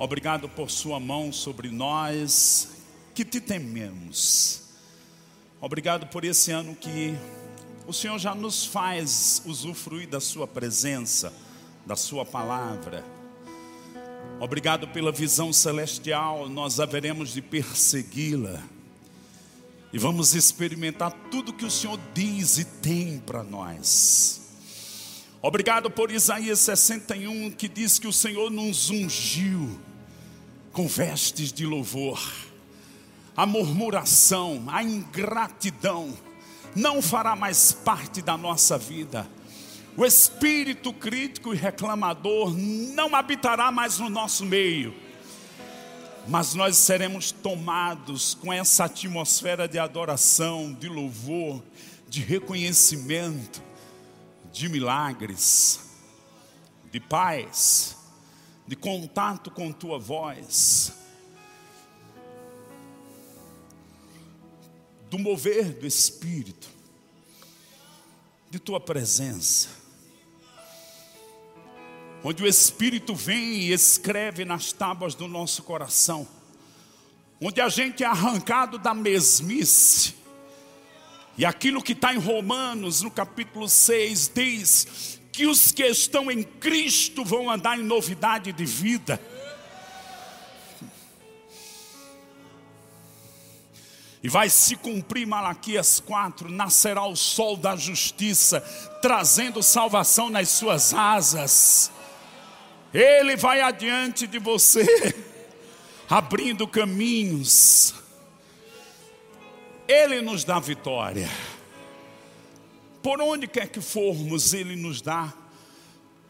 Obrigado por Sua mão sobre nós que te tememos. Obrigado por esse ano que o Senhor já nos faz usufruir da Sua presença, da Sua palavra. Obrigado pela visão celestial, nós haveremos de persegui-la. E vamos experimentar tudo que o Senhor diz e tem para nós. Obrigado por Isaías 61, que diz que o Senhor nos ungiu com vestes de louvor. A murmuração, a ingratidão não fará mais parte da nossa vida. O espírito crítico e reclamador não habitará mais no nosso meio. Mas nós seremos tomados com essa atmosfera de adoração, de louvor, de reconhecimento, de milagres, de paz, de contato com tua voz, do mover do Espírito, de tua presença, onde o Espírito vem e escreve nas tábuas do nosso coração, onde a gente é arrancado da mesmice, e aquilo que está em Romanos, no capítulo 6, diz que os que estão em Cristo vão andar em novidade de vida. E vai se cumprir Malaquias 4: nascerá o sol da justiça, trazendo salvação nas suas asas. Ele vai adiante de você, abrindo caminhos. Ele nos dá vitória. Por onde quer que formos, Ele nos dá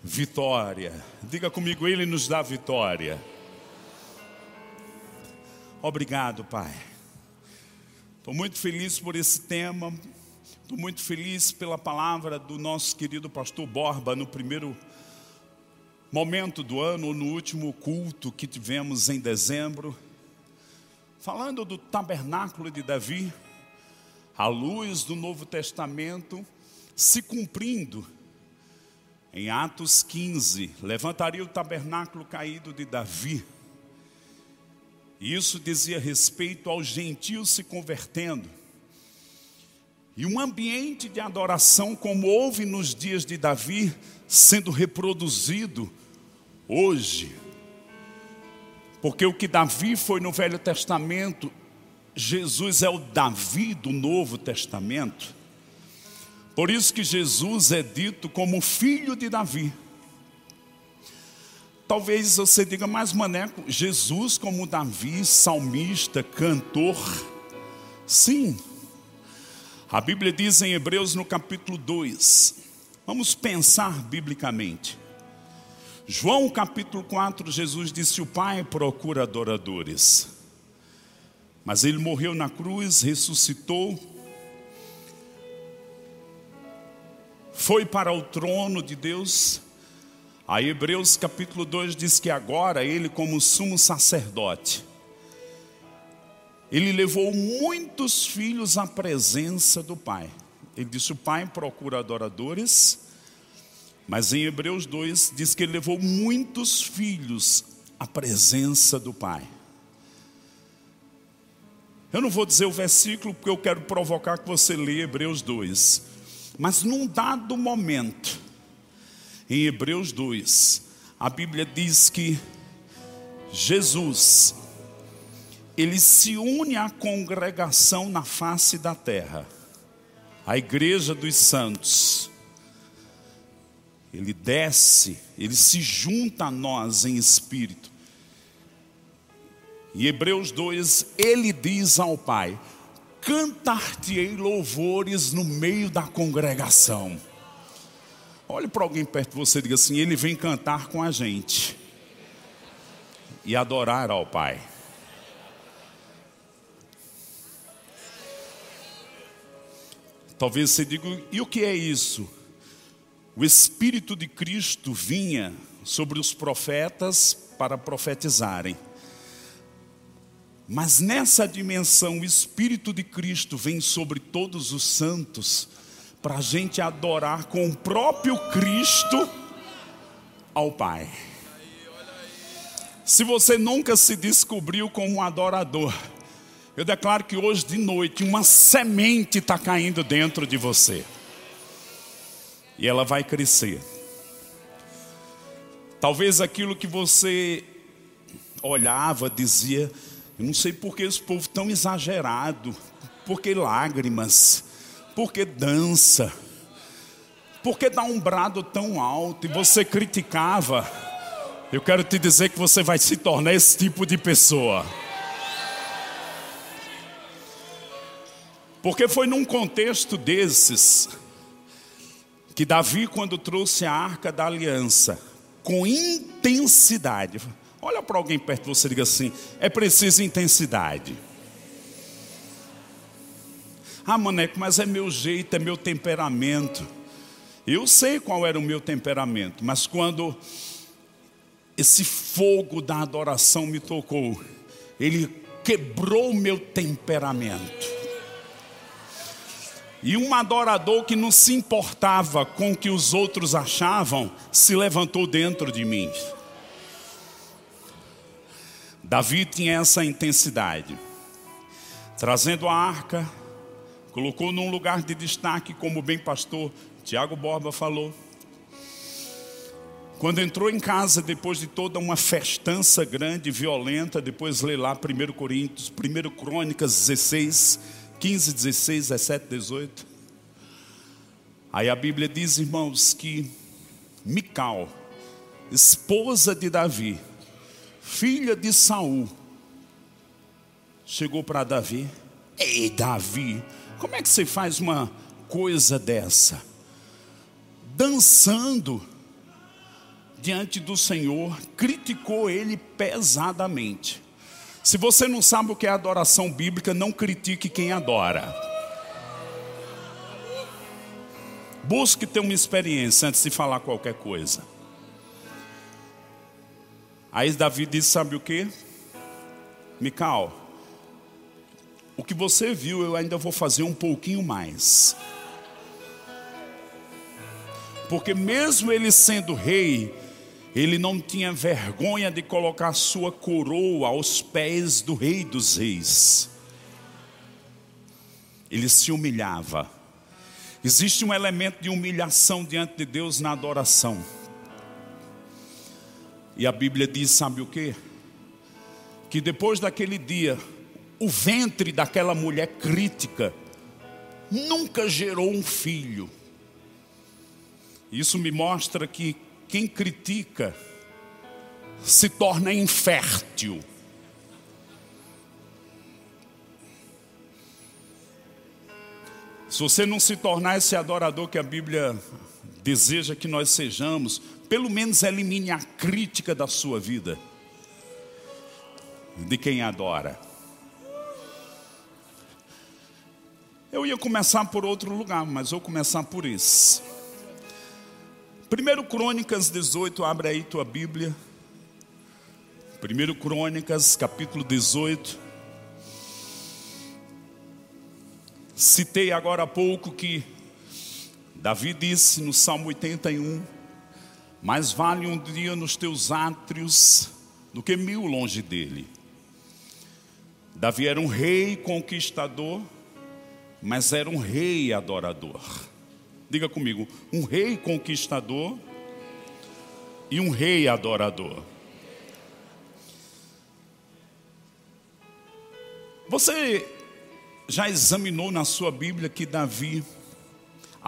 vitória. Diga comigo, Ele nos dá vitória. Obrigado, Pai. Estou muito feliz por esse tema. Estou muito feliz pela palavra do nosso querido pastor Borba no primeiro momento do ano, no último culto que tivemos em dezembro, falando do tabernáculo de Davi, à luz do Novo Testamento, se cumprindo. Em Atos 15, levantaria o tabernáculo caído de Davi isso dizia respeito aos gentios se convertendo. E um ambiente de adoração, como houve nos dias de Davi, sendo reproduzido hoje. Porque o que Davi foi no Velho Testamento, Jesus é o Davi do Novo Testamento. Por isso que Jesus é dito como filho de Davi. Talvez você diga, mas maneco, Jesus como Davi, salmista, cantor. Sim. A Bíblia diz em Hebreus no capítulo 2. Vamos pensar biblicamente. João capítulo 4, Jesus disse: O Pai procura adoradores. Mas ele morreu na cruz, ressuscitou, foi para o trono de Deus Aí Hebreus capítulo 2 diz que agora ele como sumo sacerdote, ele levou muitos filhos à presença do Pai. Ele disse: o Pai procura adoradores, mas em Hebreus 2 diz que ele levou muitos filhos à presença do Pai. Eu não vou dizer o versículo porque eu quero provocar que você leia Hebreus 2. Mas num dado momento, em Hebreus 2, a Bíblia diz que Jesus, ele se une à congregação na face da terra, a igreja dos santos. Ele desce, ele se junta a nós em espírito. Em Hebreus 2, ele diz ao Pai: Cantar-te-ei louvores no meio da congregação. Olhe para alguém perto de você e diga assim: Ele vem cantar com a gente e adorar ao Pai. Talvez você diga: e o que é isso? O Espírito de Cristo vinha sobre os profetas para profetizarem. Mas nessa dimensão, o Espírito de Cristo vem sobre todos os santos para a gente adorar com o próprio Cristo ao Pai. Se você nunca se descobriu como um adorador, eu declaro que hoje de noite uma semente está caindo dentro de você. E ela vai crescer. Talvez aquilo que você olhava, dizia, eu não sei por que esse povo tão exagerado, por que lágrimas, por que dança, por que dá um brado tão alto e você criticava. Eu quero te dizer que você vai se tornar esse tipo de pessoa. Porque foi num contexto desses que Davi, quando trouxe a arca da aliança, com intensidade, olha para alguém perto de você e diga assim: é preciso intensidade. Ah, maneco, mas é meu jeito, é meu temperamento. Eu sei qual era o meu temperamento, mas quando esse fogo da adoração me tocou, ele quebrou o meu temperamento. E um adorador que não se importava com o que os outros achavam, se levantou dentro de mim. Davi tinha essa intensidade, trazendo a arca, colocou num lugar de destaque, como bem pastor Tiago Borba falou. Quando entrou em casa, depois de toda uma festança grande, violenta, depois lê lá 1 Coríntios, 1 Crônicas 16, 15, 16, 17, 18. Aí a Bíblia diz, irmãos, que Mical, esposa de Davi, filha de Saul, chegou para Davi. Ei, Davi, como é que você faz uma coisa dessa? Dançando diante do Senhor, criticou ele pesadamente. Se você não sabe o que é adoração bíblica, não critique quem adora. Busque ter uma experiência antes de falar qualquer coisa. Aí Davi disse: Sabe o que? Mical, o que você viu eu ainda vou fazer um pouquinho mais. Porque mesmo ele sendo rei, ele não tinha vergonha de colocar sua coroa aos pés do Rei dos Reis. Ele se humilhava. Existe um elemento de humilhação diante de Deus na adoração. E a Bíblia diz: sabe o que? Que depois daquele dia, o ventre daquela mulher crítica nunca gerou um filho. Isso me mostra que quem critica se torna infértil. Se você não se tornar esse adorador que a Bíblia deseja que nós sejamos, pelo menos elimine a crítica da sua vida, de quem adora. Eu ia começar por outro lugar, mas vou começar por isso. Primeiro Crônicas 18, abre aí tua Bíblia. Primeiro Crônicas, capítulo 18. Citei agora há pouco que Davi disse no Salmo 81: Mais vale um dia nos teus átrios do que mil longe dele. Davi era um rei conquistador, mas era um rei adorador. Diga comigo, um rei conquistador e um rei adorador. Você já examinou na sua Bíblia que Davi,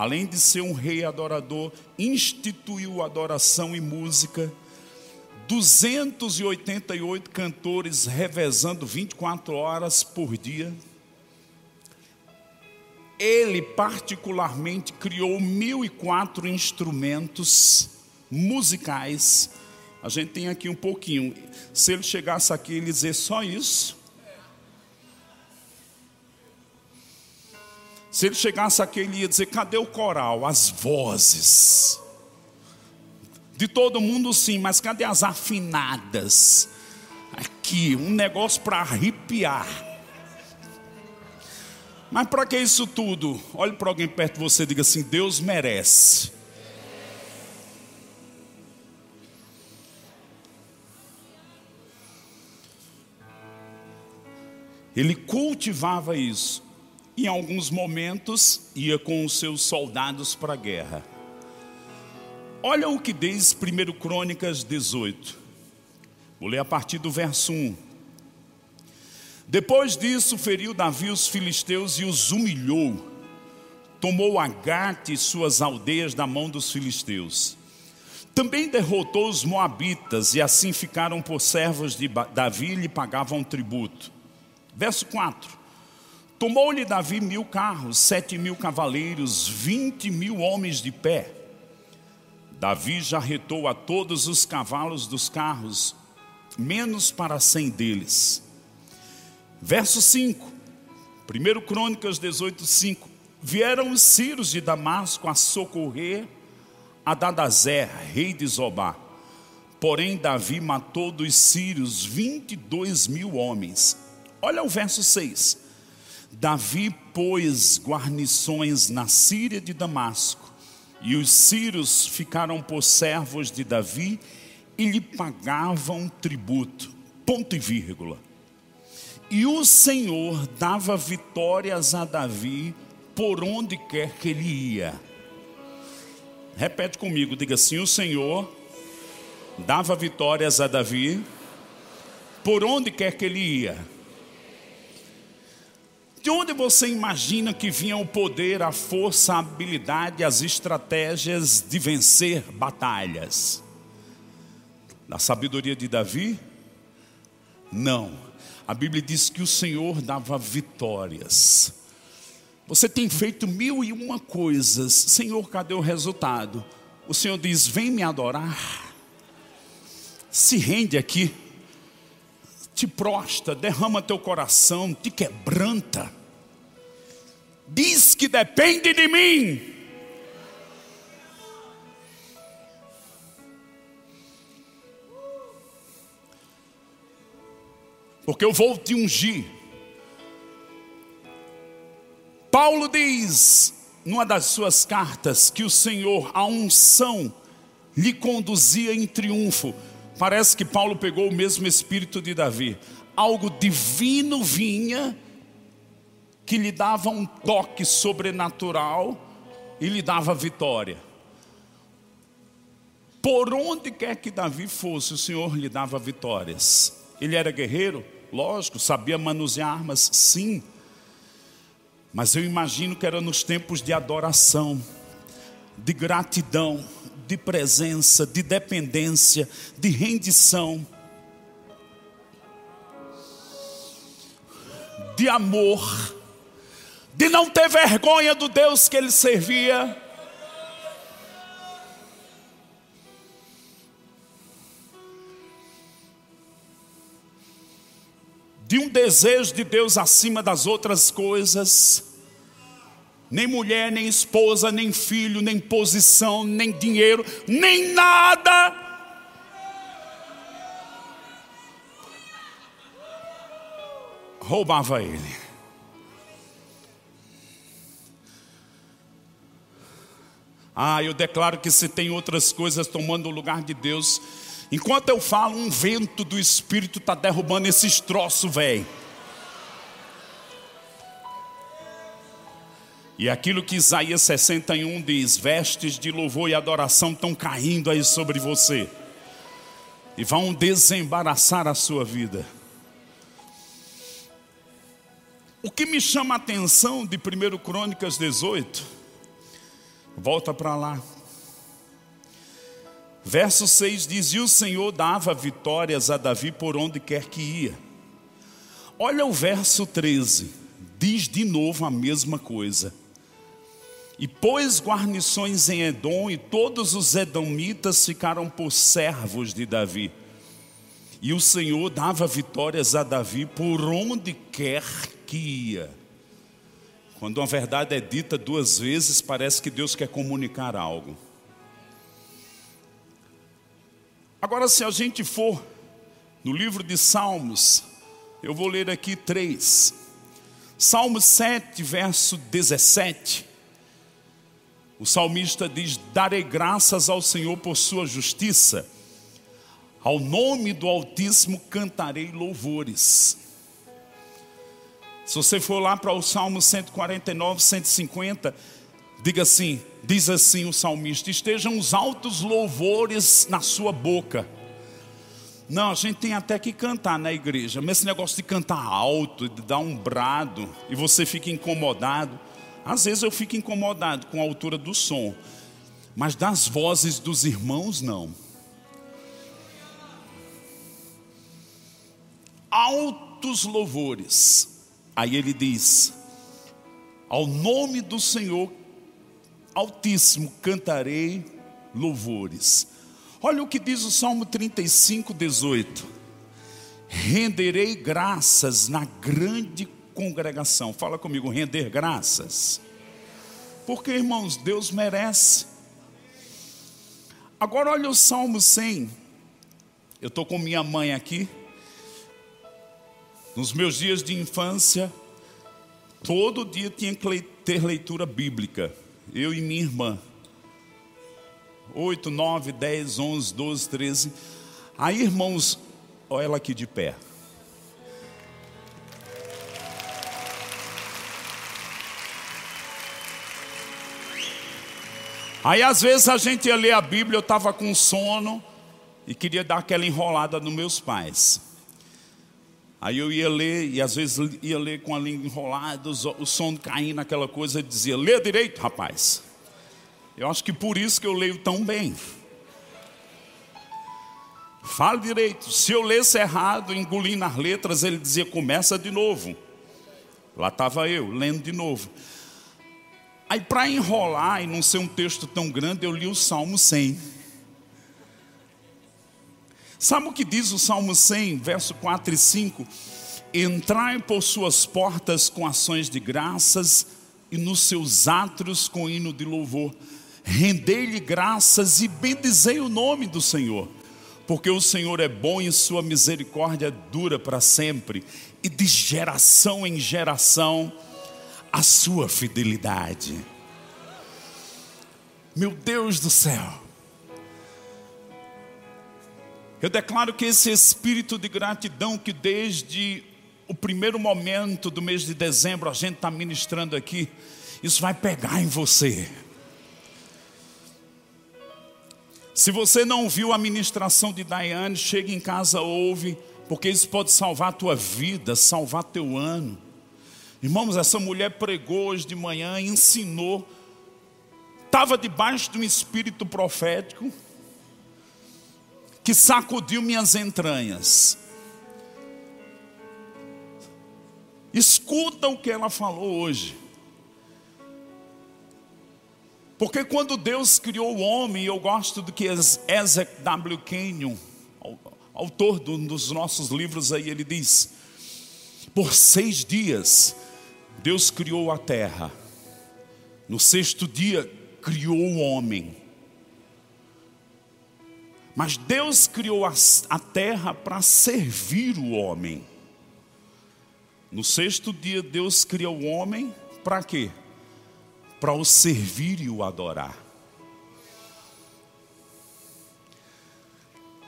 além de ser um rei adorador, instituiu adoração e música, 288 cantores revezando 24 horas por dia ele particularmente criou mil e quatro instrumentos musicais. A gente tem aqui um pouquinho. Se ele chegasse aqui e dizer só isso. Se ele chegasse aqui, ele ia dizer: cadê o coral? As vozes. De todo mundo, sim, mas cadê as afinadas? Aqui, um negócio para arrepiar. Mas para que isso tudo? Olhe para alguém perto de você e diga assim: Deus merece. Ele cultivava isso. Em alguns momentos, ia com os seus soldados para a guerra. Olha o que diz 1 Crônicas 18. Vou ler a partir do verso 1. Depois disso, feriu Davi os filisteus e os humilhou. Tomou Agate e suas aldeias da mão dos filisteus. Também derrotou os moabitas e assim ficaram por servos de Davi e lhe pagavam tributo. Verso 4. Tomou-lhe Davi mil carros, sete mil cavaleiros, vinte mil homens de pé. Davi já retou a todos os cavalos dos carros, menos para cem deles. Verso 5, 1 Crônicas 18, 5. Vieram os sírios de Damasco a socorrer a Dadazer, rei de Zobá. Porém, Davi matou dos sírios 22 mil homens. Olha o verso 6. Davi pôs guarnições na Síria de Damasco, e os sírios ficaram por servos de Davi e lhe pagavam tributo. Ponto e vírgula. E o Senhor dava vitórias a Davi por onde quer que ele ia. Repete comigo, diga assim: o Senhor dava vitórias a Davi por onde quer que ele ia. De onde você imagina que vinha o poder, a força, a habilidade, as estratégias de vencer batalhas? Da sabedoria de Davi? Não. A Bíblia diz que o Senhor dava vitórias. Você tem feito mil e uma coisas, Senhor, cadê o resultado? O Senhor diz: Vem me adorar. Se rende aqui te prostra, derrama teu coração, te quebranta. Diz que depende de mim. Porque eu vou te ungir. Paulo diz, numa das suas cartas, que o Senhor, a unção, lhe conduzia em triunfo. Parece que Paulo pegou o mesmo espírito de Davi. Algo divino vinha que lhe dava um toque sobrenatural e lhe dava vitória. Por onde quer que Davi fosse, o Senhor lhe dava vitórias. Ele era guerreiro, lógico, sabia manusear armas, sim. Mas eu imagino que era nos tempos de adoração, de gratidão, de presença, de dependência, de rendição, de amor, de não ter vergonha do Deus que ele servia. De um desejo de Deus acima das outras coisas nem mulher, nem esposa, nem filho, nem posição, nem dinheiro, nem nada. Roubava ele. Ah, eu declaro que se tem outras coisas tomando o lugar de Deus, enquanto eu falo, um vento do Espírito está derrubando esses troços, velho. E aquilo que Isaías 61 diz: vestes de louvor e adoração estão caindo aí sobre você, e vão desembaraçar a sua vida. O que me chama a atenção de 1 Crônicas 18, volta para lá. Verso 6 diz: E o Senhor dava vitórias a Davi por onde quer que ia. Olha o verso 13, diz de novo a mesma coisa. E pôs guarnições em Edom, e todos os edomitas ficaram por servos de Davi. E o Senhor dava vitórias a Davi por onde quer que ia. Quando uma verdade é dita duas vezes, parece que Deus quer comunicar algo. Agora, se a gente for no livro de Salmos, eu vou ler aqui três. Salmo 7, verso 17. O salmista diz: Darei graças ao Senhor por sua justiça, ao nome do Altíssimo cantarei louvores. Se você for lá para o Salmo 149, 150, diga assim, diz assim o salmista: estejam os altos louvores na sua boca. Não, a gente tem até que cantar na igreja, mas esse negócio de cantar alto, de dar um brado, e você fica incomodado. Às vezes eu fico incomodado com a altura do som, mas das vozes dos irmãos, não. Altos louvores. Aí ele diz: Ao nome do Senhor Altíssimo cantarei louvores. Olha o que diz o Salmo 35, 18: Renderei graças na grande congregação. Fala comigo, render graças. Porque, irmãos, Deus merece. Agora, olha o Salmo 100. Eu estou com minha mãe aqui. Nos meus dias de infância, todo dia tinha que ter leitura bíblica. Eu e minha irmã. 8, 9, 10, 11, 12, 13. Aí, irmãos, olha ela aqui de pé. Aí às vezes a gente ia ler a Bíblia, eu estava com sono e queria dar aquela enrolada nos meus pais. Aí eu ia ler, e às vezes ia ler com a língua enrolada, o som caindo naquela coisa, dizia, lê direito, rapaz. Eu acho que por isso que eu leio tão bem. Fala direito. Se eu lesse errado, engolindo as letras, ele dizia, começa de novo. Lá estava eu, lendo de novo. Aí, para enrolar e não ser um texto tão grande, eu li o Salmo 100. Sabe o que diz o Salmo 100, verso 4 e 5? Entrai por suas portas com ações de graças e nos seus átrios com hino de louvor. Rendei-lhe graças e bendizei o nome do Senhor, porque o Senhor é bom e sua misericórdia dura para sempre, e de geração em geração a sua fidelidade. Meu Deus do céu, eu declaro que esse espírito de gratidão que desde o primeiro momento do mês de dezembro a gente está ministrando aqui, isso vai pegar em você. Se você não viu a ministração de Daiane, chegue em casa, ouve, porque isso pode salvar a tua vida, salvar teu ano. Irmãos, essa mulher pregou hoje de manhã, ensinou, estava debaixo de um espírito profético que sacudiu minhas entranhas. Escuta o que ela falou hoje. Porque quando Deus criou o homem, eu gosto do que Ezek W. Kenyon, autor de um dos nossos livros aí, ele diz: por seis dias Deus criou a terra, no sexto dia criou o homem. Mas Deus criou a, terra para servir o homem. No sexto dia, Deus criou o homem para quê? Para o servir e o adorar.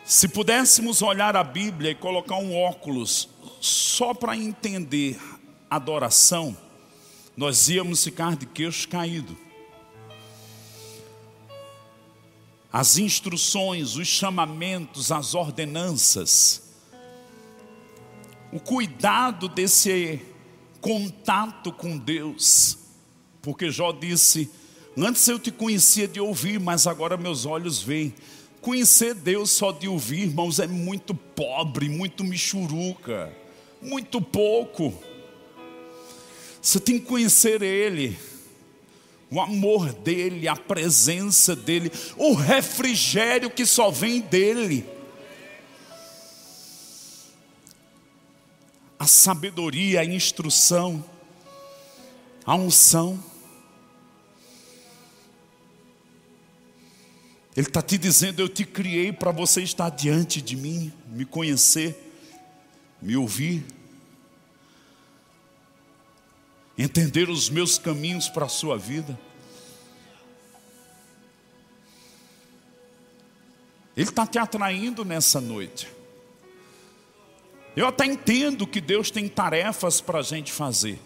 Se pudéssemos olhar a Bíblia e colocar um óculos só para entender adoração, nós íamos ficar de queixo caído. as instruções, os chamamentos, as ordenanças, o cuidado desse contato com Deus, porque Jó disse: Antes eu te conhecia de ouvir, mas agora meus olhos veem. Conhecer Deus só de ouvir, irmãos, é muito pobre, muito michuruca, muito pouco. Você tem que conhecer Ele o amor dele, a presença dele, o refrigério que só vem dele. A sabedoria, a instrução, a unção. Ele está te dizendo: Eu te criei para você estar diante de mim, me conhecer, me ouvir, entender os meus caminhos para a sua vida. Ele está te atraindo nessa noite. Eu até entendo que Deus tem tarefas para a gente fazer.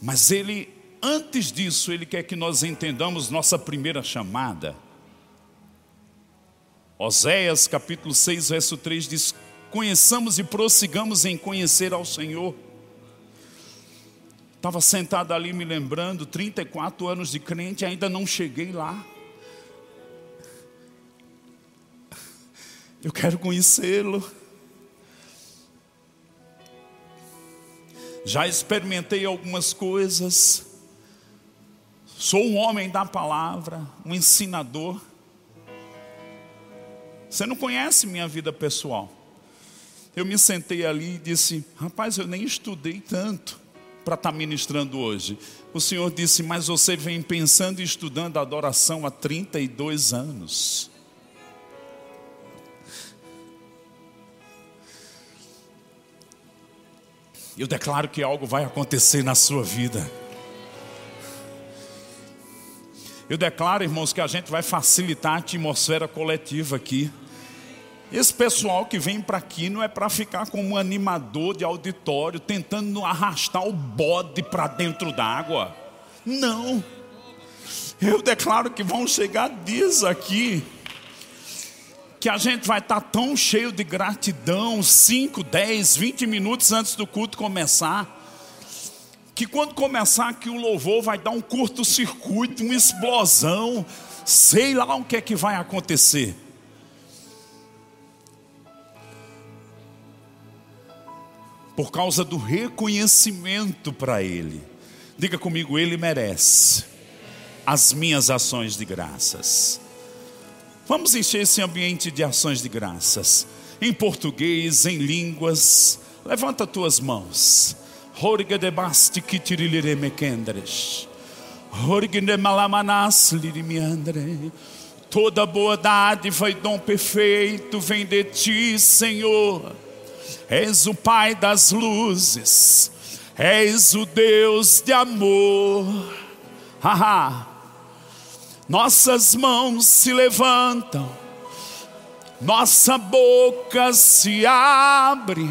Mas Ele, antes disso, Ele quer que nós entendamos nossa primeira chamada. Oséias capítulo 6, verso 3 diz: Conheçamos e prossigamos em conhecer ao Senhor. Estava sentado ali me lembrando, 34 anos de crente, ainda não cheguei lá. Eu quero conhecê-lo. Já experimentei algumas coisas. Sou um homem da palavra, um ensinador. Você não conhece minha vida pessoal. Eu me sentei ali e disse: Rapaz, eu nem estudei tanto para estar tá ministrando hoje. O Senhor disse: Mas você vem pensando e estudando adoração há 32 anos. Eu declaro que algo vai acontecer na sua vida. Eu declaro, irmãos, que a gente vai facilitar a atmosfera coletiva aqui. Esse pessoal que vem para aqui não é para ficar como um animador de auditório tentando arrastar o bode para dentro d'água. Não. Eu declaro que vão chegar dias aqui que a gente vai estar tão cheio de gratidão, 5, 10, 20 minutos antes do culto começar, que quando começar aqui o louvor vai dar um curto-circuito, uma explosão, sei lá o que é que vai acontecer. Por causa do reconhecimento para Ele. Diga comigo, Ele merece as minhas ações de graças. Vamos encher esse ambiente de ações de graças. Em português, em línguas. Levanta tuas mãos. Horga de basti kitirilire mekendres. Horga de malamanas lirimiandre. Toda boa dádiva e dom perfeito vem de ti, Senhor. És o Pai das luzes. És o Deus de amor. Haha nossas mãos se levantam, nossa boca se abre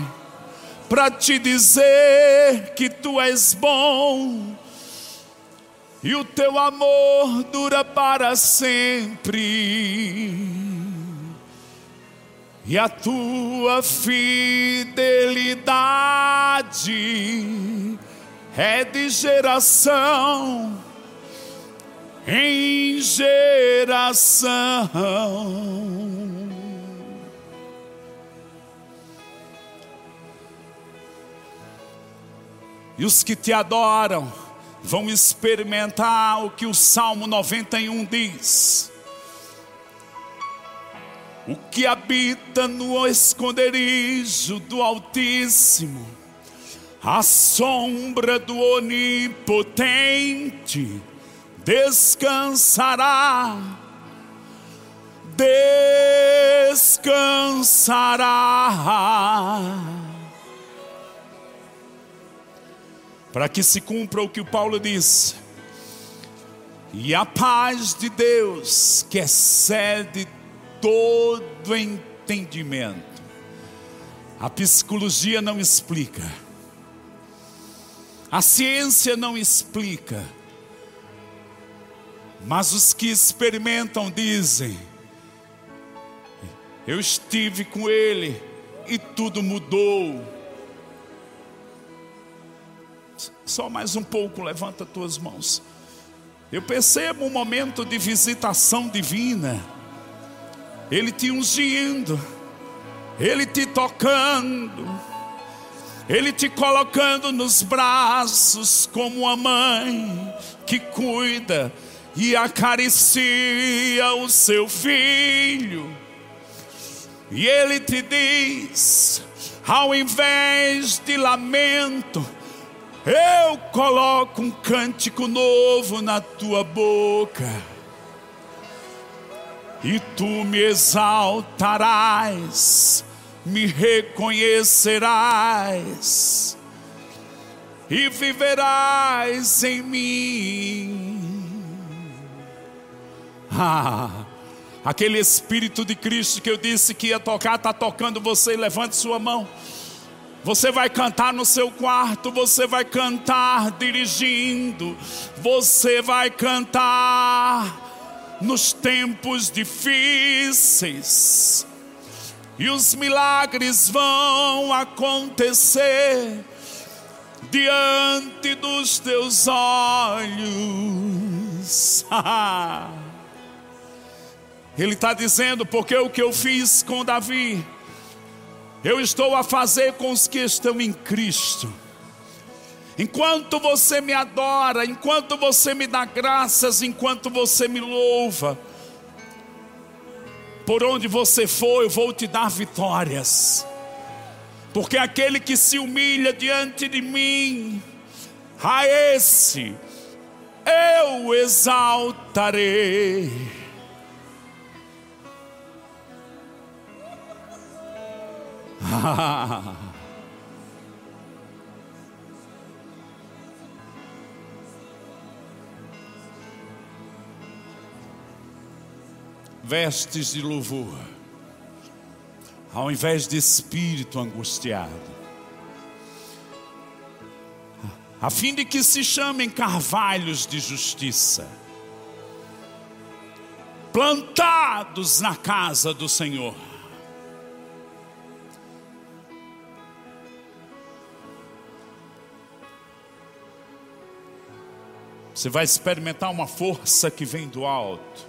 para te dizer que tu és bom e o teu amor dura para sempre. E a tua fidelidade é de geração em geração. E os que te adoram vão experimentar o que o Salmo 91 diz. O que habita no esconderijo do Altíssimo, a sombra do Onipotente, descansará, descansará. Para que se cumpra o que o Paulo diz, e a paz de Deus, que excede todo entendimento, a psicologia não explica, a ciência não explica, mas os que experimentam dizem: Eu estive com ele e tudo mudou. Só mais um pouco, levanta tuas mãos. Eu percebo um momento de visitação divina. Ele te ungindo, Ele te tocando, Ele te colocando nos braços como uma mãe que cuida e acaricia o seu filho. E ele te diz: ao invés de lamento, eu coloco um cântico novo na tua boca, e tu me exaltarás, me reconhecerás, e viverás em mim. Ah, Aquele Espírito de Cristo que eu disse que ia tocar, está tocando você, levante sua mão. Você vai cantar no seu quarto, você vai cantar dirigindo, você vai cantar nos tempos difíceis, e os milagres vão acontecer diante dos teus olhos. Ele está dizendo, porque o que eu fiz com Davi, eu estou a fazer com os que estão em Cristo. Enquanto você me adora, enquanto você me dá graças, enquanto você me louva, por onde você for, eu vou te dar vitórias. Porque aquele que se humilha diante de mim, a esse eu exaltarei. Vestes de louvor, ao invés de espírito angustiado, a fim de que se chamem carvalhos de justiça, plantados na casa do Senhor Você vai experimentar uma força que vem do alto.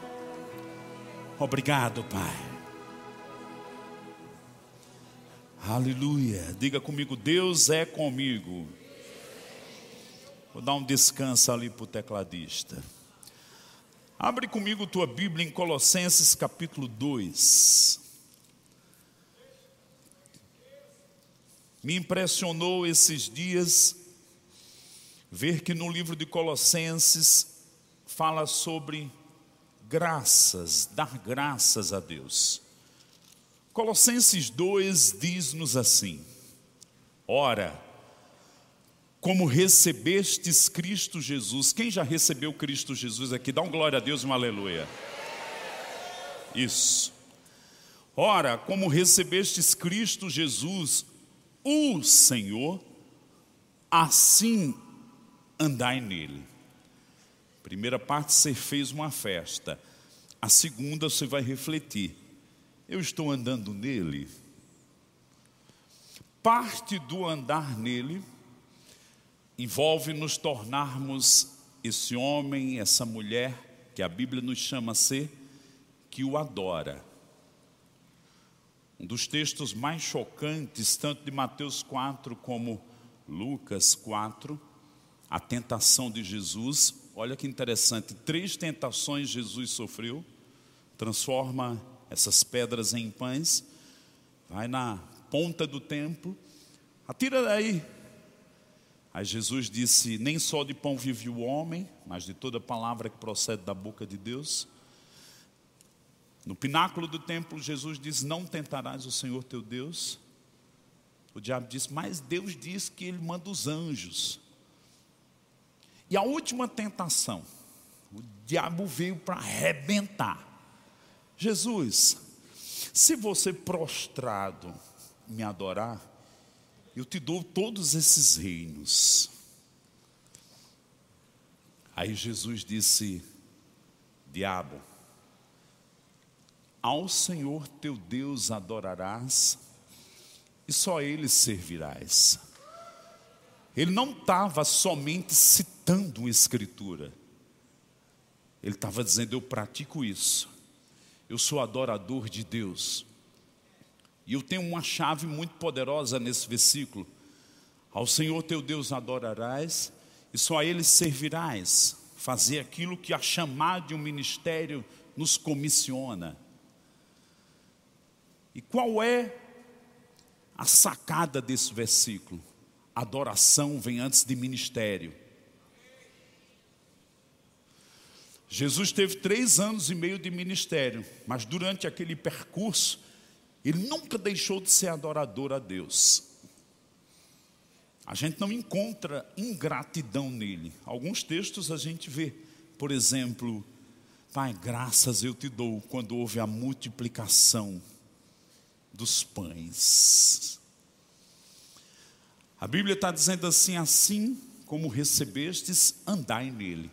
Obrigado, Pai. Aleluia. Diga comigo, Deus é comigo. Vou dar um descanso ali para o tecladista. Abre comigo tua Bíblia em Colossenses capítulo 2. Me impressionou esses dias ver que no livro de Colossenses fala sobre graças, dar graças a Deus. Colossenses 2 diz-nos assim: Ora, como recebestes Cristo Jesus, quem já recebeu Cristo Jesus aqui? Dá um glória a Deus e um aleluia. Isso. Ora, como recebestes Cristo Jesus, o Senhor, assim andai nele. Primeira parte, você fez uma festa. A segunda, você vai refletir. Eu estou andando nele. Parte do andar nele envolve nos tornarmos esse homem, essa mulher, que a Bíblia nos chama a ser, que o adora. Um dos textos mais chocantes, tanto de Mateus 4 como Lucas 4, a tentação de Jesus. Olha que interessante, três tentações Jesus sofreu. Transforma essas pedras em pães, vai na ponta do templo, atira daí. Aí Jesus disse: Nem só de pão vive o homem, mas de toda palavra que procede da boca de Deus. No pináculo do templo, Jesus diz: Não tentarás o Senhor teu Deus. O diabo disse: Mas Deus diz que ele manda os anjos. E a última tentação, o diabo veio para arrebentar. Jesus, se você prostrado me adorar, eu te dou todos esses reinos. Aí Jesus disse: Diabo, ao Senhor teu Deus adorarás e só Ele servirás. Ele não estava somente citando uma escritura. Ele estava dizendo: Eu pratico isso. Eu sou adorador de Deus. E eu tenho uma chave muito poderosa nesse versículo. Ao Senhor teu Deus adorarás e só a Ele servirás. Fazer aquilo que a chamada de um ministério nos comissiona. E qual é a sacada desse versículo? adoração vem antes de ministério. Jesus teve três anos e meio de ministério, mas durante aquele percurso, ele nunca deixou de ser adorador a Deus. A gente não encontra ingratidão nele. Alguns textos a gente vê, por exemplo, Pai, graças eu te dou quando houve a multiplicação dos pães. A Bíblia está dizendo assim: assim como recebestes, andai nele.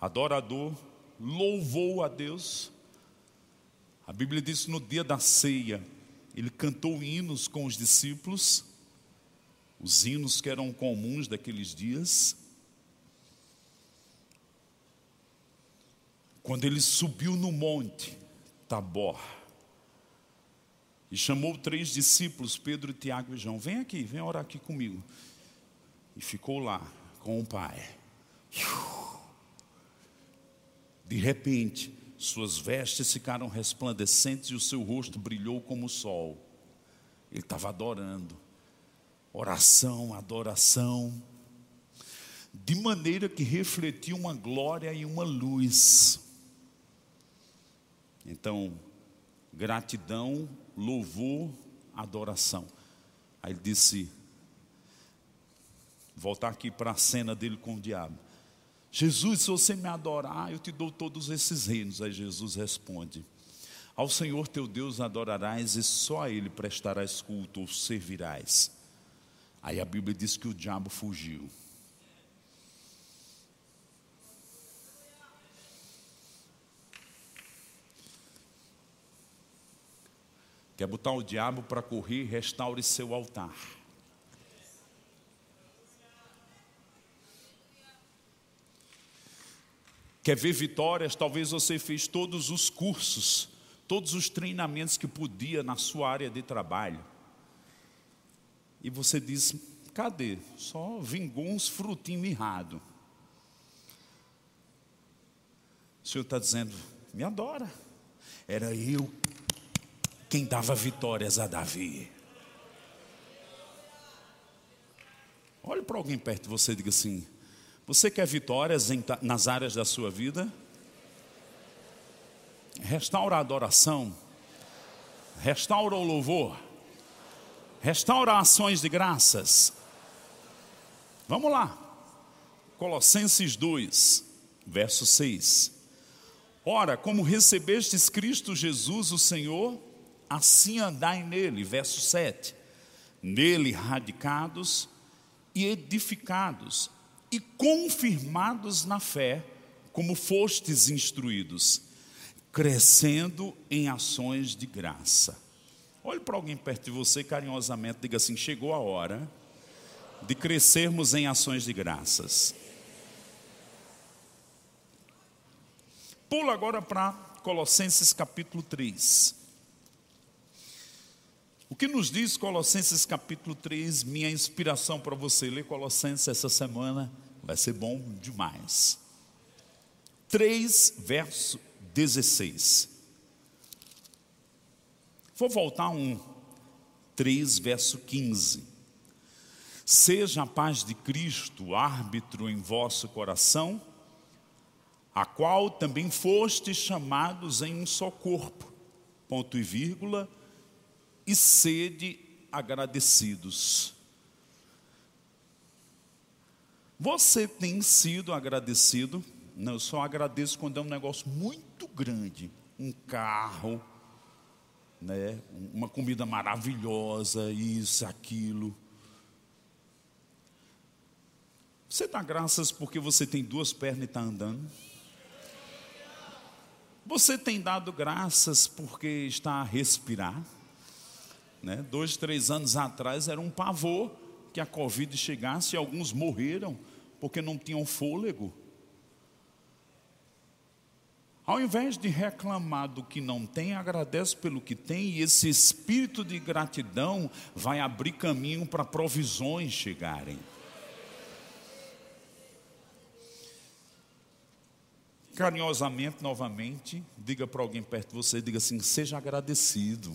Adorador louvou a Deus. A Bíblia diz no dia da ceia, ele cantou hinos com os discípulos, os hinos que eram comuns daqueles dias. Quando ele subiu no monte Tabor e chamou três discípulos, Pedro, Tiago e João, vem aqui, vem orar aqui comigo. E ficou lá com o Pai. De repente, suas vestes ficaram resplandecentes e o seu rosto brilhou como o sol. Ele estava adorando. Oração, adoração. De maneira que refletiu uma glória e uma luz. Então, gratidão, louvor, adoração. Aí ele disse: voltar aqui para a cena dele com o diabo. Jesus, se você me adorar, eu te dou todos esses reinos. Aí Jesus responde: Ao Senhor teu Deus adorarás e só a Ele prestarás culto ou servirás. Aí a Bíblia diz que o diabo fugiu. Quer botar o diabo para correr, restaure seu altar. Quer ver vitórias? Talvez você fez todos os cursos, todos os treinamentos que podia na sua área de trabalho. E você diz: cadê? Só vingou uns frutinhos mirrados. O Senhor está dizendo: me adora. Era eu quem dava vitórias a Davi. Olhe para alguém perto de você e diga assim: você quer vitórias em, nas áreas da sua vida? Restaura a adoração, restaura o louvor, restaura ações de graças. Vamos lá, Colossenses 2, verso 6. Ora, como recebestes Cristo Jesus, o Senhor, assim andai nele, verso 7. Nele radicados e edificados e confirmados na fé, como fostes instruídos, crescendo em ações de graça. Olhe para alguém perto de você carinhosamente, diga assim: chegou a hora de crescermos em ações de graças. Pula agora para Colossenses capítulo 3. O que nos diz Colossenses capítulo 3? Minha inspiração para você ler Colossenses essa semana vai ser bom demais. 3, verso 16. Vou voltar um. 3, verso 15. Seja a paz de Cristo árbitro em vosso coração, a qual também fostes chamados em um só corpo. Ponto e vírgula e sede agradecidos. Você tem sido agradecido? Não, eu só agradeço quando é um negócio muito grande, um carro, né, uma comida maravilhosa, isso, aquilo. Você dá graças porque você tem duas pernas e está andando? Você tem dado graças porque está a respirar? Né? Dois, três anos atrás era um pavor que a Covid chegasse e alguns morreram porque não tinham fôlego. Ao invés de reclamar do que não tem, agradece pelo que tem, e esse espírito de gratidão vai abrir caminho para provisões chegarem. Carinhosamente, novamente, diga para alguém perto de você, diga assim: seja agradecido.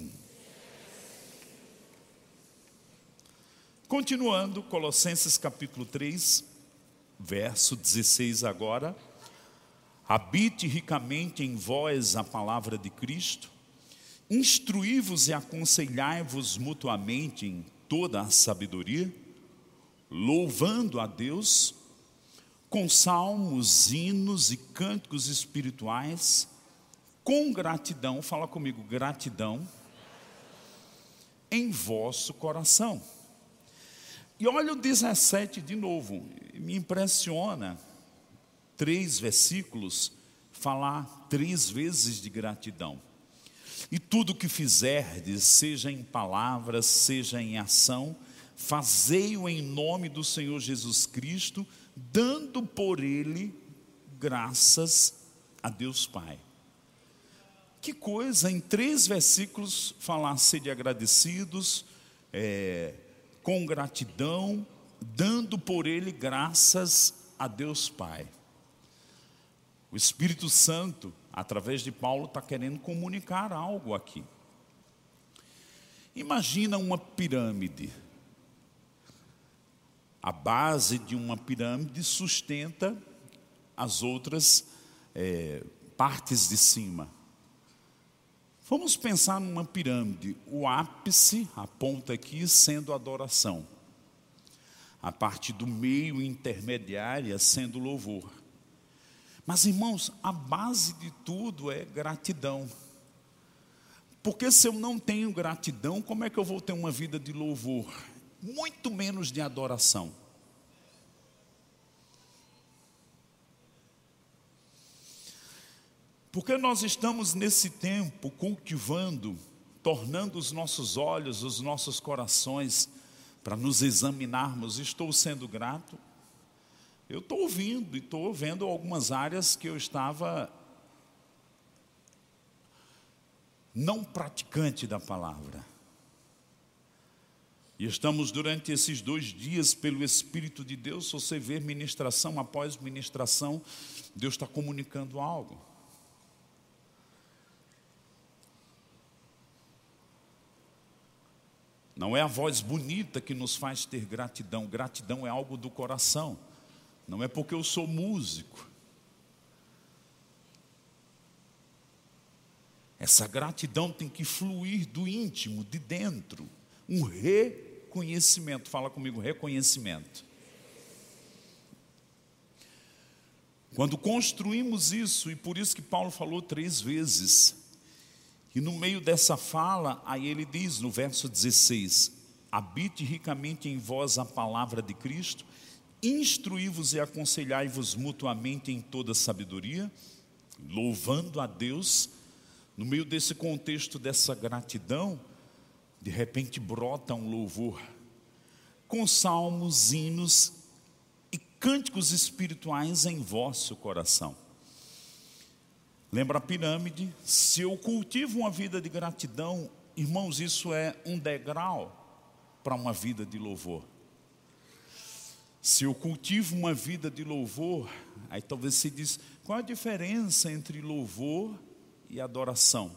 Continuando, Colossenses capítulo 3, verso 16 agora. Habite ricamente em vós a palavra de Cristo, instruí-vos e aconselhai-vos mutuamente em toda a sabedoria, louvando a Deus com salmos, hinos e cânticos espirituais, com gratidão, fala comigo, gratidão, em vosso coração. E olha o 17 de novo, me impressiona, três versículos, falar três vezes de gratidão. E tudo que fizerdes, seja em palavras, seja em ação, fazei-o em nome do Senhor Jesus Cristo, dando por ele graças a Deus Pai. Que coisa, em três versículos, falar ser de agradecidos, é, com gratidão, dando por ele graças a Deus Pai. O Espírito Santo, através de Paulo, está querendo comunicar algo aqui. Imagina uma pirâmide. A base de uma pirâmide sustenta as outras é, partes de cima. Vamos pensar numa pirâmide, o ápice, a ponta aqui, sendo adoração. A parte do meio intermediária sendo louvor. Mas irmãos, a base de tudo é gratidão. Porque se eu não tenho gratidão, como é que eu vou ter uma vida de louvor? muito menos de adoração. Porque nós estamos nesse tempo cultivando, tornando os nossos olhos, os nossos corações, para nos examinarmos. Estou sendo grato. Eu estou ouvindo e estou vendo algumas áreas que eu estava não praticante da palavra. E estamos durante esses dois dias, pelo Espírito de Deus, você vê ministração após ministração, Deus está comunicando algo. Não é a voz bonita que nos faz ter gratidão, gratidão é algo do coração, não é porque eu sou músico. Essa gratidão tem que fluir do íntimo, de dentro, um re reconhecimento. Fala comigo, reconhecimento. Quando construímos isso, e por isso que Paulo falou três vezes, e no meio dessa fala, aí ele diz no verso 16: Habite ricamente em vós a palavra de Cristo, instruí-vos e aconselhai-vos mutuamente em toda sabedoria, louvando a Deus, no meio desse contexto dessa gratidão, de repente brota um louvor, com salmos, hinos e cânticos espirituais em vosso coração. Lembra a pirâmide? Se eu cultivo uma vida de gratidão, irmãos, isso é um degrau para uma vida de louvor. Se eu cultivo uma vida de louvor, aí talvez se diz, qual a diferença entre louvor e adoração?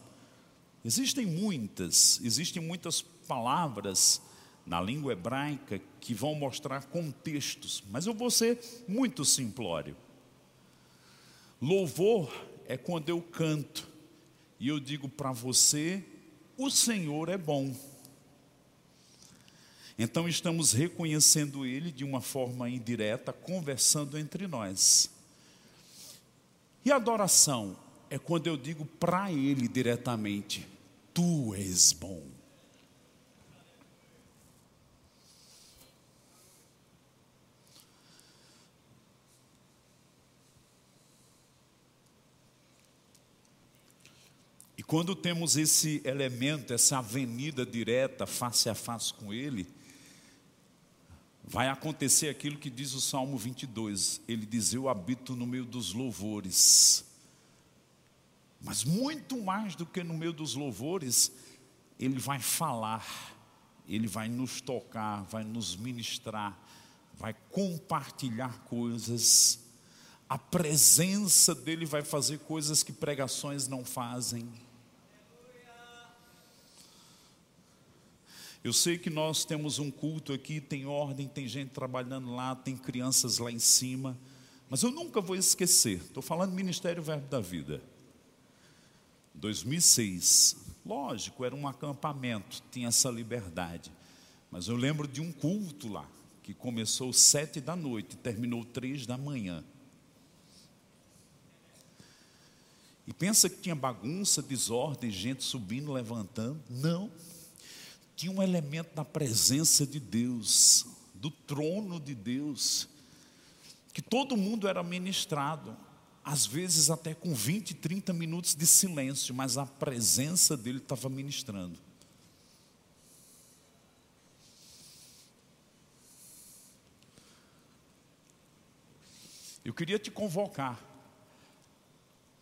Existem muitas, existem muitas palavras na língua hebraica que vão mostrar contextos, mas eu vou ser muito simplório. Louvor é quando eu canto e eu digo para você: o Senhor é bom. Então estamos reconhecendo Ele de uma forma indireta, conversando entre nós. E adoração é quando eu digo para Ele diretamente: Tu és bom. Quando temos esse elemento, essa avenida direta, face a face com Ele, vai acontecer aquilo que diz o Salmo 22. Ele diz: Eu habito no meio dos louvores. Mas muito mais do que no meio dos louvores, Ele vai falar, Ele vai nos tocar, vai nos ministrar, vai compartilhar coisas. A presença dEle vai fazer coisas que pregações não fazem. Eu sei que nós temos um culto aqui, tem ordem, tem gente trabalhando lá, tem crianças lá em cima, mas eu nunca vou esquecer. Estou falando do Ministério Verbo da Vida. 2006. Lógico, era um acampamento, tinha essa liberdade. Mas eu lembro de um culto lá, que começou sete da noite e terminou três da manhã. E pensa que tinha bagunça, desordem, gente subindo, levantando. Não. Tinha um elemento da presença de Deus, do trono de Deus, que todo mundo era ministrado, às vezes até com 20, 30 minutos de silêncio, mas a presença dele estava ministrando. Eu queria te convocar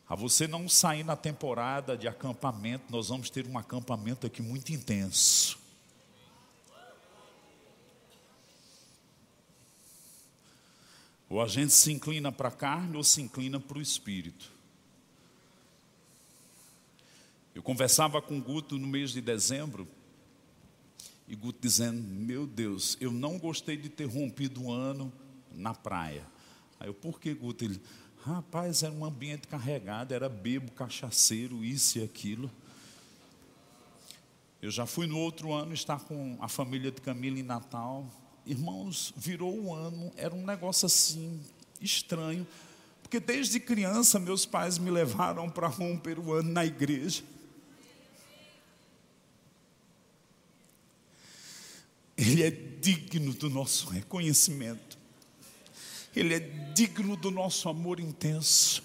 a você não sair na temporada de acampamento, nós vamos ter um acampamento aqui muito intenso. Ou a gente se inclina para a carne ou se inclina para o espírito. Eu conversava com o Guto no mês de dezembro, e Guto dizendo: Meu Deus, eu não gostei de ter rompido o ano na praia. Aí eu, por que, Guto? Ele, rapaz, era um ambiente carregado, era bebo, cachaceiro, isso e aquilo. Eu já fui no outro ano estar com a família de Camila em Natal. Irmãos, virou um ano, era um negócio assim, estranho, porque desde criança meus pais me levaram para romper o ano na igreja. Ele é digno do nosso reconhecimento, Ele é digno do nosso amor intenso,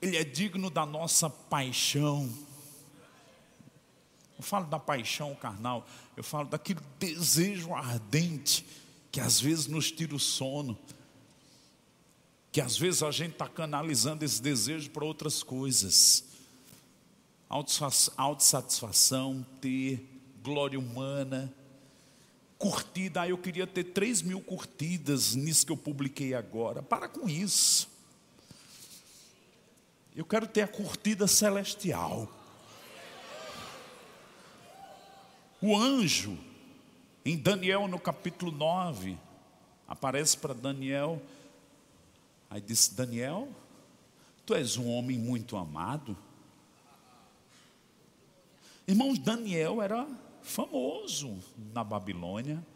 Ele é digno da nossa paixão. Eu falo da paixão carnal, eu falo daquele desejo ardente que às vezes nos tira o sono, que às vezes a gente está canalizando esse desejo para outras coisas. Autossatisfação, ter glória humana, curtida. Ah, eu queria ter 3 mil curtidas nisso que eu publiquei agora. Para com isso. Eu quero ter a curtida celestial. O anjo, em Daniel no capítulo 9, aparece para Daniel, aí disse: Daniel, tu és um homem muito amado. Irmãos, Daniel era famoso na Babilônia,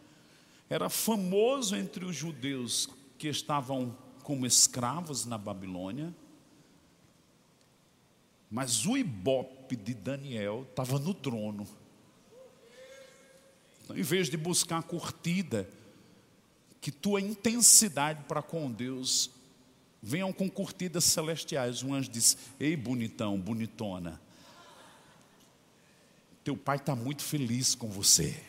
era famoso entre os judeus que estavam como escravos na Babilônia, mas o ibope de Daniel estava no trono. Então, em vez de buscar curtida, que tua intensidade para com Deus venham com curtidas celestiais. Um anjo disse: Ei, bonitão, bonitona, teu pai está muito feliz com você.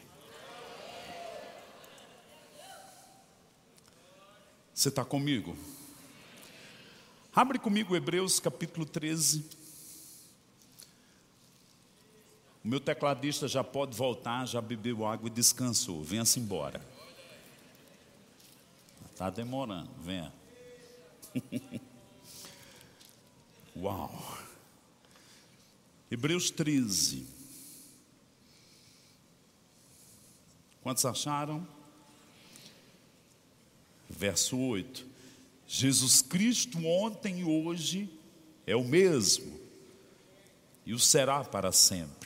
Você está comigo? Abre comigo Hebreus capítulo 13. O meu tecladista já pode voltar, já bebeu água e descansou. Venha-se embora. Está demorando, venha. Uau. Hebreus 13. Quantos acharam? Verso 8. Jesus Cristo ontem e hoje é o mesmo e o será para sempre.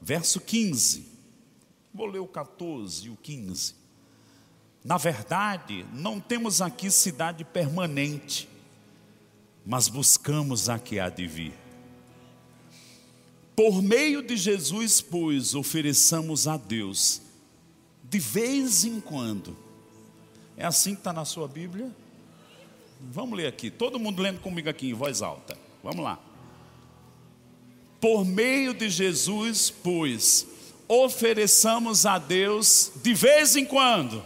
Verso 15. Vou ler o 14 e o 15. Na verdade, não temos aqui cidade permanente, mas buscamos a que há de vir. Por meio de Jesus, pois, ofereçamos a Deus, de vez em quando. É assim que está na sua Bíblia? Vamos ler aqui, todo mundo lendo comigo aqui em voz alta. Vamos lá. Por meio de Jesus, pois, ofereçamos a Deus de vez em quando.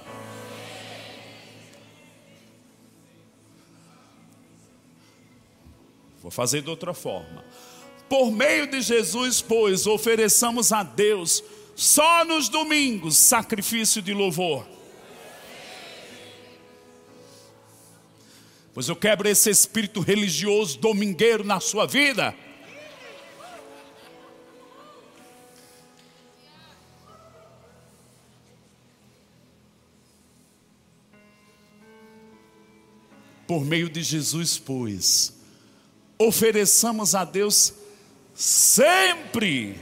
Vou fazer de outra forma. Por meio de Jesus, pois, ofereçamos a Deus só nos domingos sacrifício de louvor. Pois eu quebro esse espírito religioso domingueiro na sua vida. Por meio de Jesus, pois, ofereçamos a Deus sempre.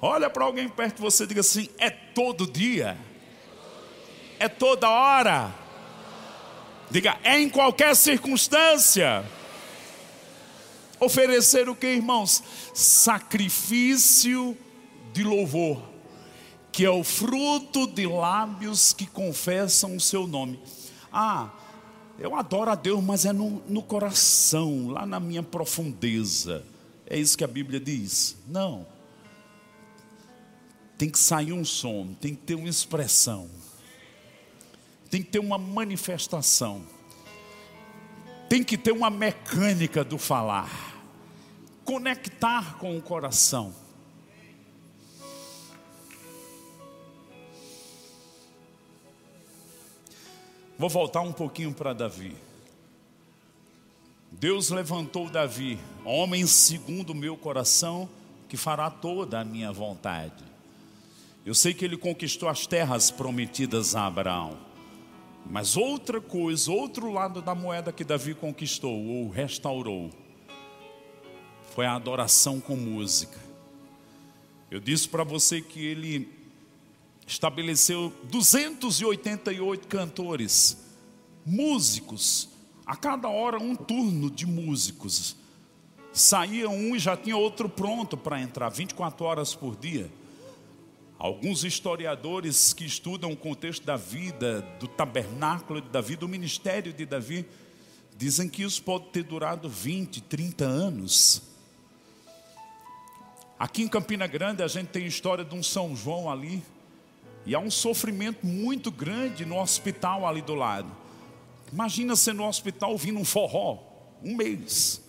Olha para alguém perto de você e diga assim: é todo dia, é toda hora. Diga, é em qualquer circunstância. Oferecer o que, irmãos? Sacrifício de louvor, que é o fruto de lábios que confessam o seu nome. Ah, eu adoro a Deus, mas é no, no coração, lá na minha profundeza. É isso que a Bíblia diz. Não. Tem que sair um som, tem que ter uma expressão, tem que ter uma manifestação, tem que ter uma mecânica do falar, conectar com o coração. Vou voltar um pouquinho para Davi. Deus levantou Davi, homem segundo o meu coração, que fará toda a minha vontade. Eu sei que ele conquistou as terras prometidas a Abraão. Mas outra coisa, outro lado da moeda que Davi conquistou ou restaurou, foi a adoração com música. Eu disse para você que ele estabeleceu 288 cantores, músicos, a cada hora um turno de músicos. Saía um e já tinha outro pronto para entrar, 24 horas por dia. Alguns historiadores que estudam o contexto da vida, do tabernáculo de Davi, do ministério de Davi, dizem que isso pode ter durado 20, 30 anos. Aqui em Campina Grande a gente tem a história de um São João ali, e há um sofrimento muito grande no hospital ali do lado. Imagina você no hospital ouvindo um forró, um mês,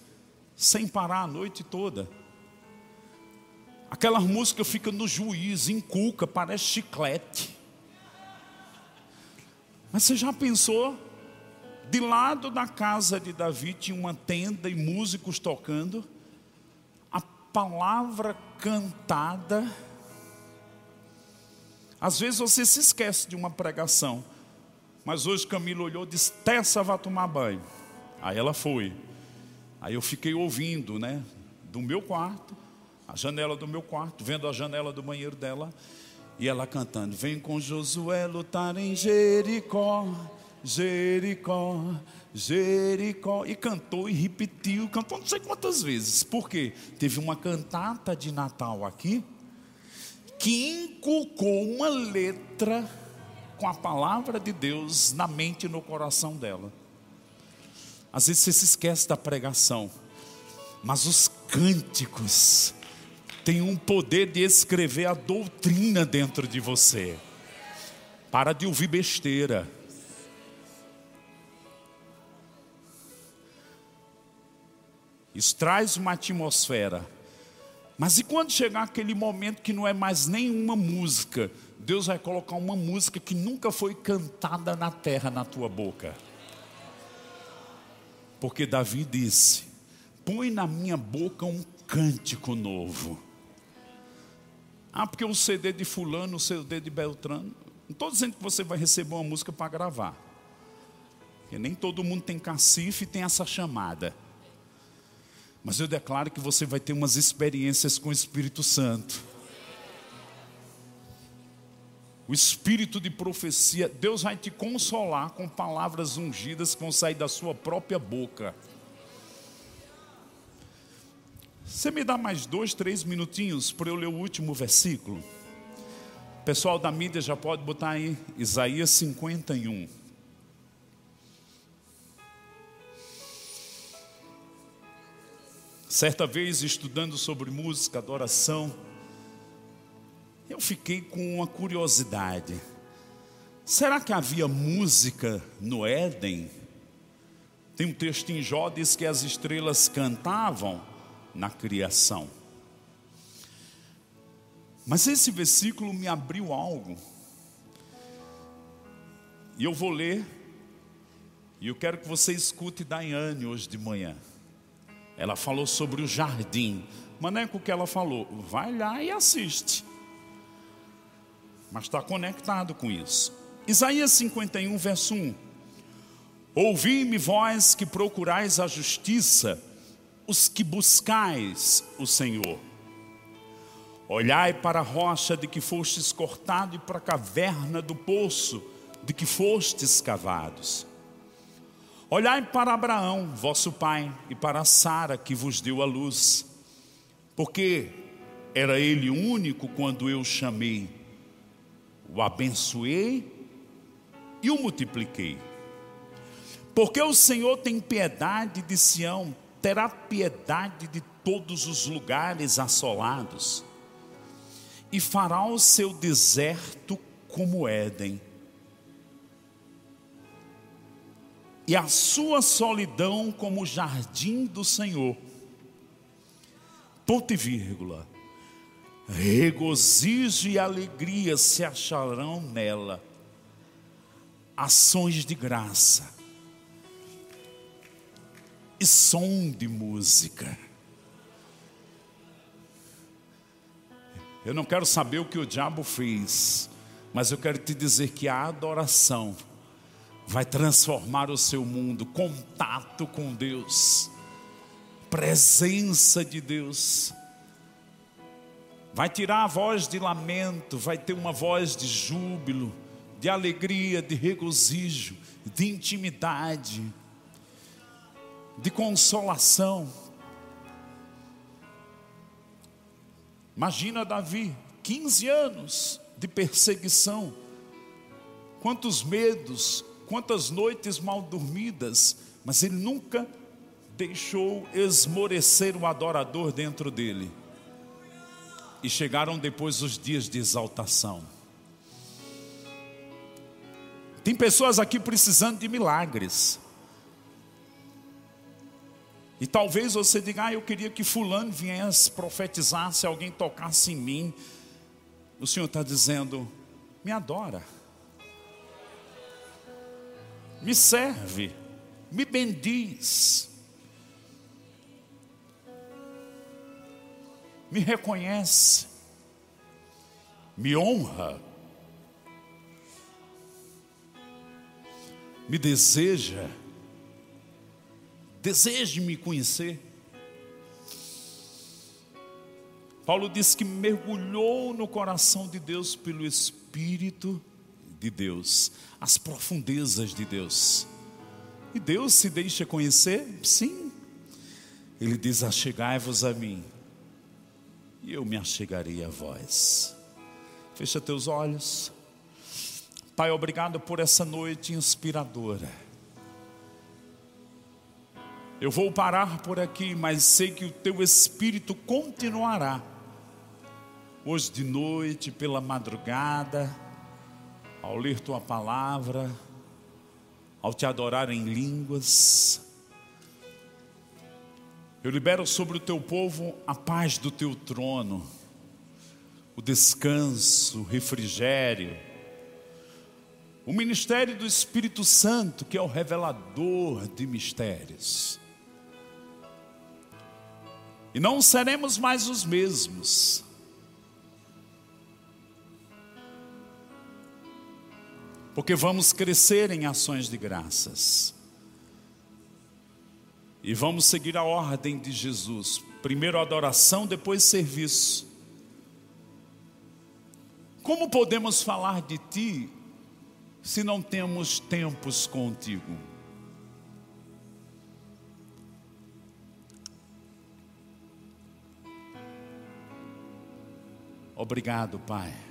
sem parar a noite toda. Aquela música fica no juiz, inculca, parece chiclete. Mas você já pensou? De lado da casa de Davi tinha uma tenda e músicos tocando, a palavra cantada às vezes você se esquece de uma pregação. Mas hoje Camila olhou e disse: Tessa vai tomar banho. Aí ela foi. Aí eu fiquei ouvindo, né? Do meu quarto, a janela do meu quarto, vendo a janela do banheiro dela. E ela cantando: Vem com Josué lutar em Jericó, Jericó, Jericó. E cantou e repetiu, cantou não sei quantas vezes. Por quê? Teve uma cantata de Natal aqui que inculcou uma letra com a palavra de Deus na mente e no coração dela. Às vezes você se esquece da pregação, mas os cânticos têm um poder de escrever a doutrina dentro de você. Para de ouvir besteira. Isso traz uma atmosfera mas e quando chegar aquele momento que não é mais nenhuma música, Deus vai colocar uma música que nunca foi cantada na terra na tua boca. Porque Davi disse: Põe na minha boca um cântico novo. Ah, porque o CD de Fulano, o CD de Beltrano. Não estou dizendo que você vai receber uma música para gravar. Porque nem todo mundo tem cacife e tem essa chamada. Mas eu declaro que você vai ter umas experiências com o Espírito Santo. O espírito de profecia, Deus vai te consolar com palavras ungidas que vão sair da sua própria boca. Você me dá mais dois, três minutinhos para eu ler o último versículo? Pessoal da mídia já pode botar aí, Isaías 51. Certa vez, estudando sobre música, adoração, eu fiquei com uma curiosidade. Será que havia música no Éden? Tem um texto em Jó diz que as estrelas cantavam na criação. Mas esse versículo me abriu algo. E eu vou ler. E eu quero que você escute Daiane hoje de manhã. Ela falou sobre o jardim. Maneco, que ela falou? Vai lá e assiste. Mas está conectado com isso. Isaías 51, verso 1. Ouvi-me, vós que procurais a justiça, os que buscais o Senhor. Olhai para a rocha de que fostes cortado e para a caverna do poço de que fostes cavados. Olhai para Abraão, vosso pai, e para Sara, que vos deu a luz, porque era ele único quando eu chamei, o abençoei e o multipliquei. Porque o Senhor tem piedade de Sião, terá piedade de todos os lugares assolados, e fará o seu deserto como Éden e a sua solidão como jardim do Senhor. Ponto e vírgula. Regozijo e alegria se acharão nela, ações de graça e som de música. Eu não quero saber o que o diabo fez, mas eu quero te dizer que a adoração vai transformar o seu mundo, contato com Deus, presença de Deus. Vai tirar a voz de lamento, vai ter uma voz de júbilo, de alegria, de regozijo, de intimidade, de consolação. Imagina Davi, 15 anos de perseguição, quantos medos, quantas noites mal dormidas, mas ele nunca deixou esmorecer o adorador dentro dele. E chegaram depois os dias de exaltação. Tem pessoas aqui precisando de milagres. E talvez você diga, ah, eu queria que fulano viesse, profetizasse, alguém tocasse em mim. O Senhor está dizendo, me adora me serve, me bendiz, me reconhece, me honra, me deseja, deseja me conhecer. Paulo diz que mergulhou no coração de Deus pelo Espírito de Deus, as profundezas de Deus. E Deus se deixa conhecer? Sim. Ele diz: Achegai-vos a mim, e eu me achegarei a vós. Fecha teus olhos. Pai, obrigado por essa noite inspiradora. Eu vou parar por aqui, mas sei que o teu espírito continuará. Hoje de noite, pela madrugada ao ler tua palavra, ao te adorar em línguas. Eu libero sobre o teu povo a paz do teu trono, o descanso, o refrigério, o ministério do Espírito Santo, que é o revelador de mistérios. E não seremos mais os mesmos porque vamos crescer em ações de graças. E vamos seguir a ordem de Jesus: primeiro adoração, depois serviço. Como podemos falar de Ti se não temos tempos contigo? Obrigado, Pai.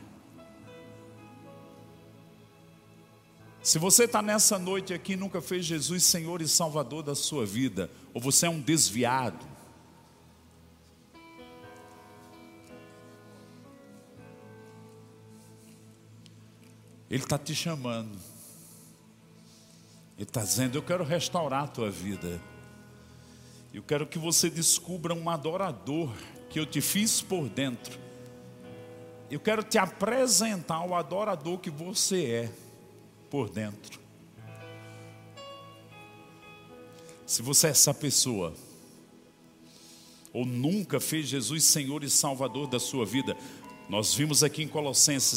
Se você está nessa noite aqui e nunca fez Jesus Senhor e Salvador da sua vida, ou você é um desviado, Ele está te chamando. Ele está dizendo: Eu quero restaurar a tua vida. Eu quero que você descubra um adorador que eu te fiz por dentro. Eu quero te apresentar o adorador que você é por dentro. Se você é essa pessoa, ou nunca fez Jesus Senhor e Salvador da sua vida, nós vimos aqui em Colossenses